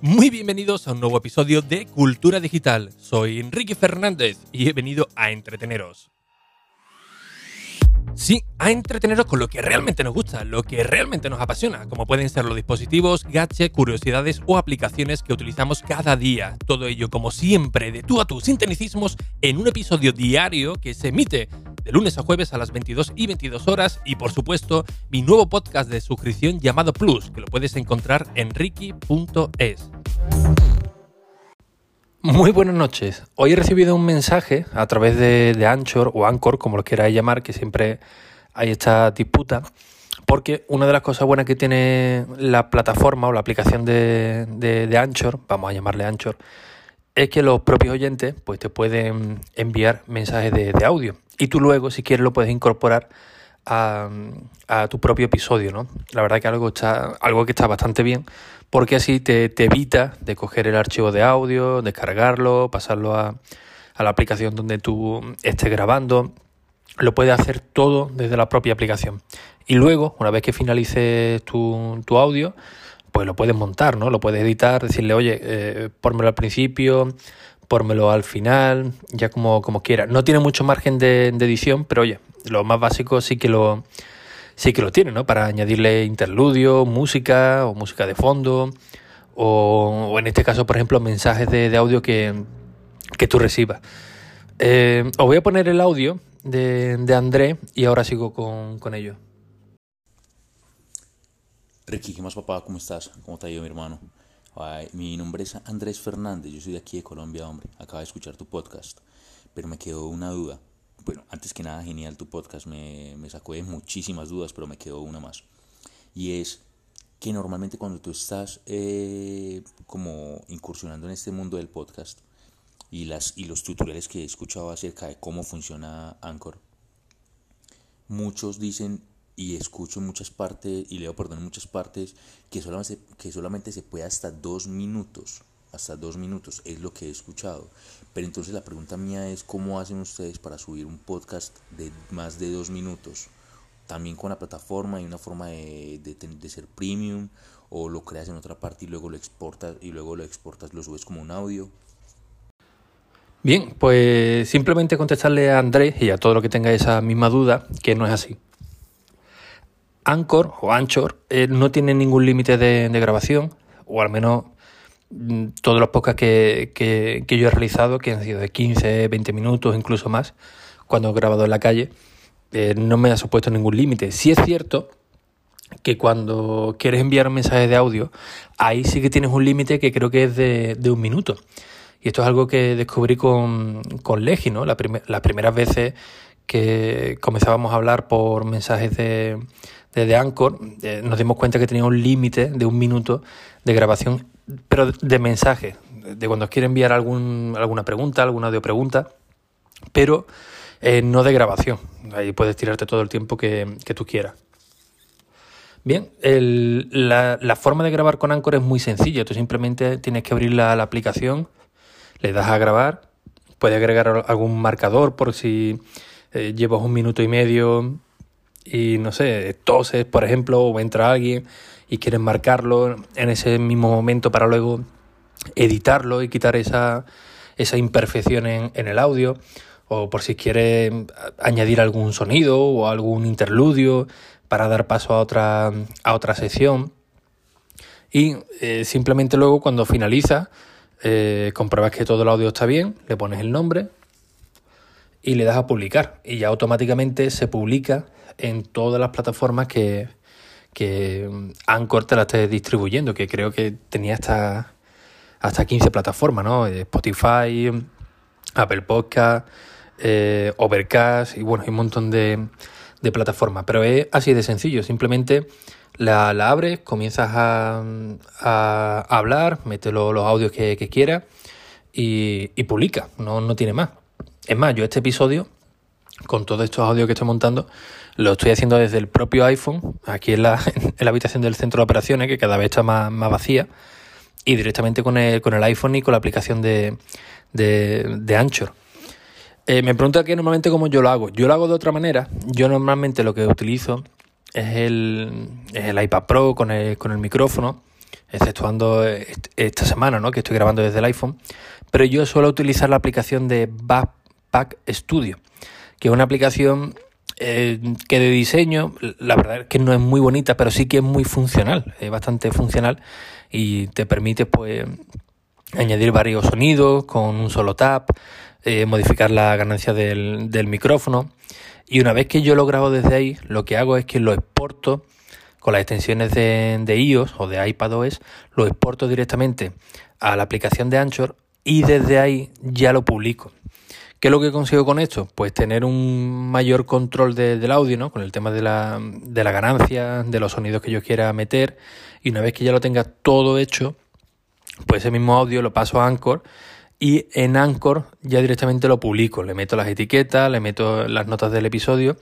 Muy bienvenidos a un nuevo episodio de Cultura Digital. Soy Enrique Fernández y he venido a entreteneros. Sí, a entreteneros con lo que realmente nos gusta, lo que realmente nos apasiona, como pueden ser los dispositivos, gadgets, curiosidades o aplicaciones que utilizamos cada día. Todo ello, como siempre, de tú a tú, sin tecnicismos, en un episodio diario que se emite de lunes a jueves a las 22 y 22 horas y, por supuesto, mi nuevo podcast de suscripción llamado Plus, que lo puedes encontrar en ricky.es. Muy buenas noches. Hoy he recibido un mensaje a través de, Anchor o Anchor, como lo queráis llamar, que siempre hay esta disputa, porque una de las cosas buenas que tiene la plataforma o la aplicación de, Anchor, vamos a llamarle Anchor, es que los propios oyentes pues, te pueden enviar mensajes de, audio y tú luego, si quieres, lo puedes incorporar a, a, tu propio episodio, ¿no? La verdad que algo, está, algo que está bastante bien porque así te, evita de coger el archivo de audio, descargarlo, pasarlo a, la aplicación donde tú estés grabando. Lo puedes hacer todo desde la propia aplicación. Y luego, una vez que finalices tu, audio, pues lo puedes montar, ¿no? Lo puedes editar, decirle, oye, eh, pórmelo al principio, pórmelo al final, ya como, como. No tiene mucho margen de, edición, pero oye, lo más básico sí que lo, sí que lo tiene, ¿no? Para añadirle interludio, música o música de fondo, o, en este caso, por ejemplo, mensajes de, audio que, tú recibas. Eh, os voy a poner el audio de, de André y ahora sigo con, con ello. Ricky, ¿qué más papá? ¿Cómo estás? ¿Cómo te ha ido mi hermano? Mi nombre es Andrés Fernández, yo soy de aquí de Colombia, hombre. Acabo de escuchar tu podcast, pero me quedó una duda bueno, antes que nada, genial tu podcast, me, me sacó de muchísimas dudas, pero me quedó una más. Y es que normalmente cuando tú estás eh, como incursionando en este mundo del podcast y, las, y los tutoriales que he escuchado acerca de cómo funciona Anchor, muchos dicen y escucho muchas partes y leo perdón muchas partes que solamente, que solamente se puede hasta dos minutos hasta dos minutos, es lo que he escuchado. Pero entonces la pregunta mía es, ¿cómo hacen ustedes para subir un podcast de más de dos minutos? También con la plataforma, hay una forma de, de, ser premium, o lo creas en otra parte y luego lo exportas, y luego lo exportas, lo subes como un audio. Bien, pues simplemente contestarle a Andrés y a todo lo que tenga esa misma duda, que no es así. Anchor o Anchor eh, no tiene ningún límite de, grabación, o al menos Mm, todos los podcasts que, yo he realizado, que han sido de 15, 20 minutos, incluso más, cuando he grabado en la calle, eh, no me ha supuesto ningún límite. Sí es cierto que cuando quieres enviar un mensaje de audio, ahí sí que tienes un límite que creo que es de, de, un minuto. Y esto es algo que descubrí con, con Legi, ¿no? las primeras veces que comenzábamos a hablar por mensajes de, de, Anchor, eh, nos dimos cuenta que tenía un límite de un minuto de grabación pero de mensaje, de cuando os quiere enviar algún, alguna pregunta, alguna audio pregunta, pero eh, no de grabación. Ahí puedes tirarte todo el tiempo que, tú quieras. Bien, la, forma de grabar con Anchor es muy sencilla. Tú simplemente tienes que abrir la, aplicación, le das a grabar, puedes agregar algún marcador por si eh, llevas un minuto y medio y no sé, toses, por ejemplo, o entra alguien y quieres marcarlo en ese mismo momento para luego editarlo y quitar esa, esa imperfección en, el audio o por si quieres añadir algún sonido o algún interludio para dar paso a otra, a otra sección. Y eh, simplemente luego cuando finaliza, eh, compruebas que todo el audio está bien, le pones el nombre y le das a publicar. Y ya automáticamente se publica en todas las plataformas que, que mm, Anchor te la esté distribuyendo, que creo que tenía hasta, hasta 15 plataformas, ¿no? Eh, Spotify, Apple Podcast, eh, Overcast y bueno, hay un montón de, de, plataformas. Pero es así de sencillo, simplemente la, la abres, comienzas a, a, hablar, mete los, audios que, que quieras y, y publica, no, no tiene más. Es más, yo este episodio, con todos estos audios que estoy montando, lo estoy haciendo desde el propio iPhone, aquí en la, en la habitación del centro de operaciones, que cada vez está más, más vacía, y directamente con el, con el iPhone y con la aplicación de, de, Anchor. Eh, me pregunta que normalmente cómo yo lo hago. Yo lo hago de otra manera. Yo normalmente lo que utilizo es el, el iPad Pro con el, con el micrófono exceptuando esta semana, ¿no? que estoy grabando desde el iPhone, pero yo suelo utilizar la aplicación de Backpack Studio, que es una aplicación eh, que de diseño, la verdad es que no es muy bonita, pero sí que es muy funcional, es bastante funcional y te permite pues añadir varios sonidos con un solo tap, eh, modificar la ganancia del, del micrófono y una vez que yo lo grabo desde ahí, lo que hago es que lo exporto con las extensiones de, de iOS o de iPadOS, lo exporto directamente a la aplicación de Anchor y desde ahí ya lo publico. ¿Qué es lo que consigo con esto? Pues tener un mayor control del audio, ¿no? Con el tema de la, de la ganancia, de los sonidos que yo quiera meter. Y una vez que ya lo tenga todo hecho, pues ese mismo audio lo paso a Anchor y en Anchor ya directamente lo publico. Le meto las etiquetas, le meto las notas del episodio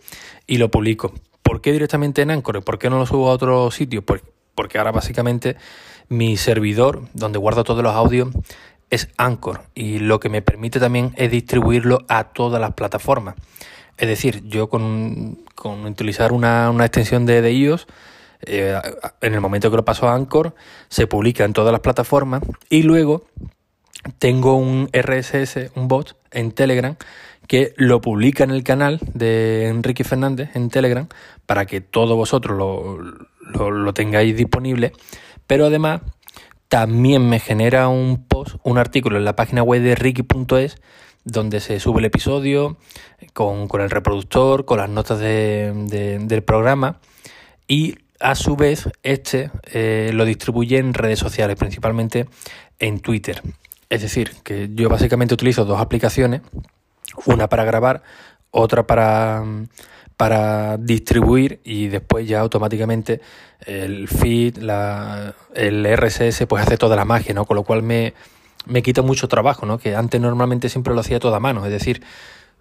y lo publico. ¿Por qué directamente en Anchor? ¿Por qué no lo subo a otro sitio? Porque ahora básicamente mi servidor, donde guardo todos los audios, es Anchor y lo que me permite también es distribuirlo a todas las plataformas. Es decir, yo con, utilizar una, extensión de, de iOS, eh, en el momento que lo paso a Anchor, se publica en todas las plataformas y luego tengo un RSS, un bot en Telegram que lo publica en el canal de Enrique Fernández en Telegram para que todos vosotros lo, lo tengáis disponible. Pero además también me genera un post, un artículo en la página web de ricky.es donde se sube el episodio con, el reproductor, con las notas del programa y a su vez este eh, lo distribuye en redes sociales, principalmente en Twitter. Es decir, que yo básicamente utilizo dos aplicaciones, una para grabar, otra para para distribuir y después ya automáticamente el feed, la, el RSS pues hace toda la magia, ¿no? Con lo cual me, me quita mucho trabajo, ¿no? Que antes normalmente siempre lo hacía toda a mano, es decir,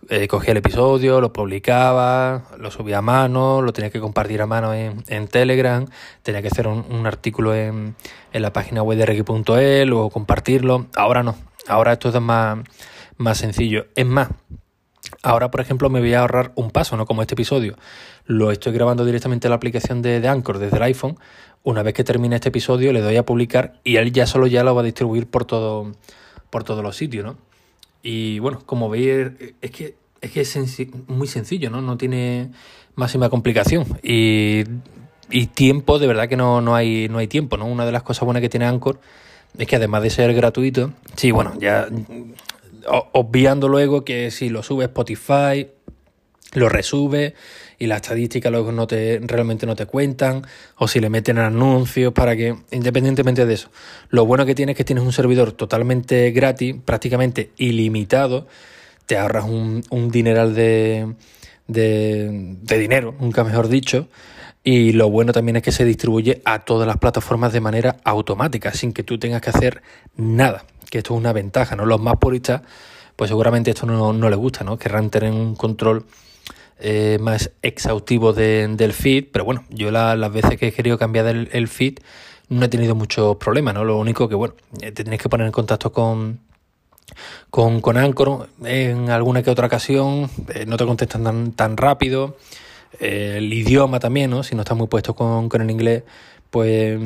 eh, cogía el episodio, lo publicaba, lo subía a mano, lo tenía que compartir a mano en, en Telegram, tenía que hacer un, artículo en, en, la página web de Reggae.el o compartirlo. Ahora no, ahora esto es más, más sencillo. Es más, Ahora, por ejemplo, me voy a ahorrar un paso, ¿no? Como este episodio. Lo estoy grabando directamente en la aplicación de, Anchor desde el iPhone. Una vez que termine este episodio, le doy a publicar y él ya solo ya lo va a distribuir por todo, por todos los sitios, ¿no? Y bueno, como veis, es que es que es muy sencillo, ¿no? No tiene máxima complicación. Y, y tiempo, de verdad que no, no, hay, no hay tiempo, ¿no? Una de las cosas buenas que tiene Anchor es que además de ser gratuito, sí, bueno, ya obviando luego que si lo sube Spotify, lo resube y las estadísticas luego no te, realmente no te cuentan, o si le meten anuncios para que, independientemente de eso, lo bueno que tiene es que tienes un servidor totalmente gratis, prácticamente ilimitado, te ahorras un, un dineral de, de, de dinero, nunca mejor dicho, y lo bueno también es que se distribuye a todas las plataformas de manera automática, sin que tú tengas que hacer nada que esto es una ventaja, ¿no? Los más puristas, pues seguramente esto no, no les gusta, ¿no? Querrán tener un control eh, más exhaustivo del feed, pero bueno, yo las veces que he querido cambiar el, feed no he tenido muchos problemas, ¿no? Lo único que, bueno, eh, te tienes que poner en contacto con, con, con Anchor en alguna que otra ocasión, eh, no te contestan tan, tan rápido, el idioma también, ¿no? Si no estás muy puesto con, con el inglés, pues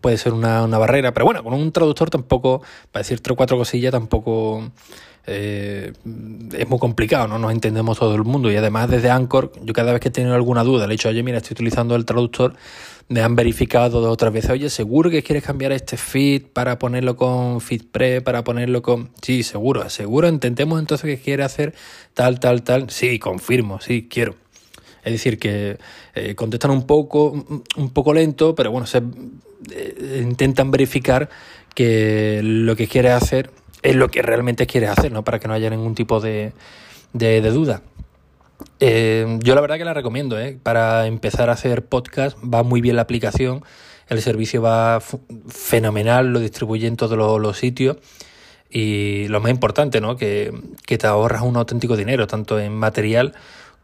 puede ser una, barrera. Pero bueno, con un traductor tampoco, para decir tres o cuatro cosillas, tampoco eh, es muy complicado, no nos entendemos todo el mundo. Y además desde Anchor, yo cada vez que he tenido alguna duda, le he dicho, oye, mira, estoy utilizando el traductor, me han verificado dos o tres veces, oye, ¿seguro que quieres cambiar este feed para ponerlo con FeedPre, para ponerlo con... Sí, seguro, seguro, intentemos entonces que quiere hacer tal, tal, tal. Sí, confirmo, sí, quiero. Es decir, que eh, contestan un poco, un poco lento, pero bueno, se, eh, intentan verificar que lo que quiere hacer es lo que realmente quiere hacer, ¿no? Para que no haya ningún tipo de, de, duda. Eh, yo la verdad que la recomiendo, ¿eh? Para empezar a hacer podcast va muy bien la aplicación, el servicio va fenomenal, lo distribuye en todos los, sitios y lo más importante, ¿no? Que, que te ahorras un auténtico dinero, tanto en material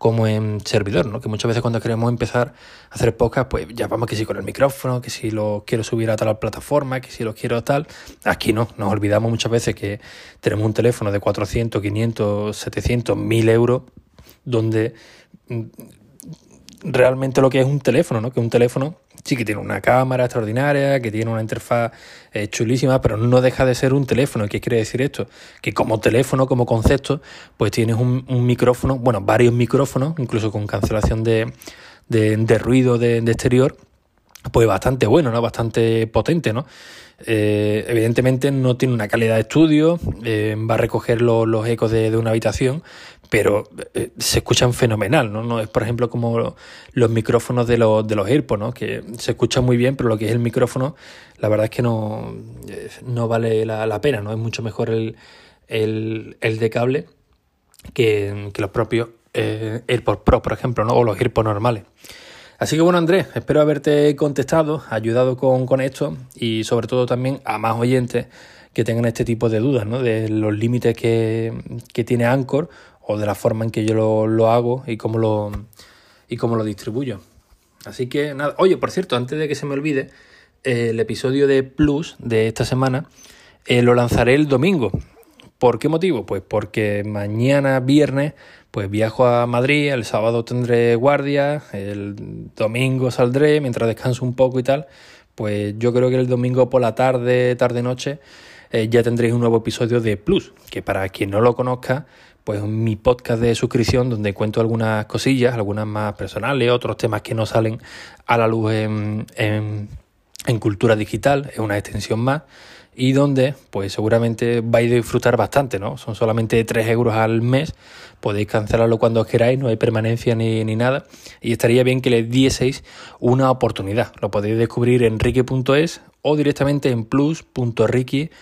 como en servidor, ¿no? Que muchas veces cuando queremos empezar a hacer podcast, pues ya vamos que si con el micrófono, que si lo quiero subir a tal plataforma, que si lo quiero tal. Aquí no, nos olvidamos muchas veces que tenemos un teléfono de 400, 500, 700, 1000 euros, donde mm, realmente lo que es un teléfono, ¿no? Que un teléfono Sí que tiene una cámara extraordinaria, que tiene una interfaz eh, chulísima, pero no deja de ser un teléfono. ¿Qué quiere decir esto? Que como teléfono, como concepto, pues tienes un, micrófono, bueno, varios micrófonos, incluso con cancelación de, de, ruido de, exterior, pues bastante bueno, ¿no? Bastante potente, ¿no? Eh, evidentemente no tiene una calidad de estudio, eh, va a recoger los ecos de, una habitación, pero eh, se escuchan fenomenal, ¿no? No es, por ejemplo, como los micrófonos de los, de los AirPods, ¿no? Que se escuchan muy bien, pero lo que es el micrófono, la verdad es que no, no vale la, pena, ¿no? Es mucho mejor el, el, el de cable que, que los propios AirPods Pro, por ejemplo, ¿no? O los AirPods normales. Así que bueno, Andrés, espero haberte contestado, ayudado con, esto y sobre todo también a más oyentes que tengan este tipo de dudas, ¿no? De los límites que, que tiene Anchor o de la forma en que yo lo, lo hago y cómo lo, y cómo lo distribuyo. Así que nada, oye, por cierto, antes de que se me olvide, el episodio de Plus de esta semana eh, lo lanzaré el domingo. ¿Por qué motivo? Pues porque mañana viernes pues viajo a Madrid, el sábado tendré guardia, el domingo saldré mientras descanso un poco y tal. Pues yo creo que el domingo por la tarde, tarde-noche, eh, ya tendréis un nuevo episodio de Plus, que para quien no lo conozca, pues mi podcast de suscripción donde cuento algunas cosillas, algunas más personales, otros temas que no salen a la luz en, en, cultura digital, es una extensión más y donde pues seguramente vais a disfrutar bastante, ¿no? Son solamente 3 euros al mes, podéis cancelarlo cuando queráis, no hay permanencia ni, ni nada y estaría bien que le dieseis una oportunidad. Lo podéis descubrir en ricky.es o directamente en plus.ricky.es.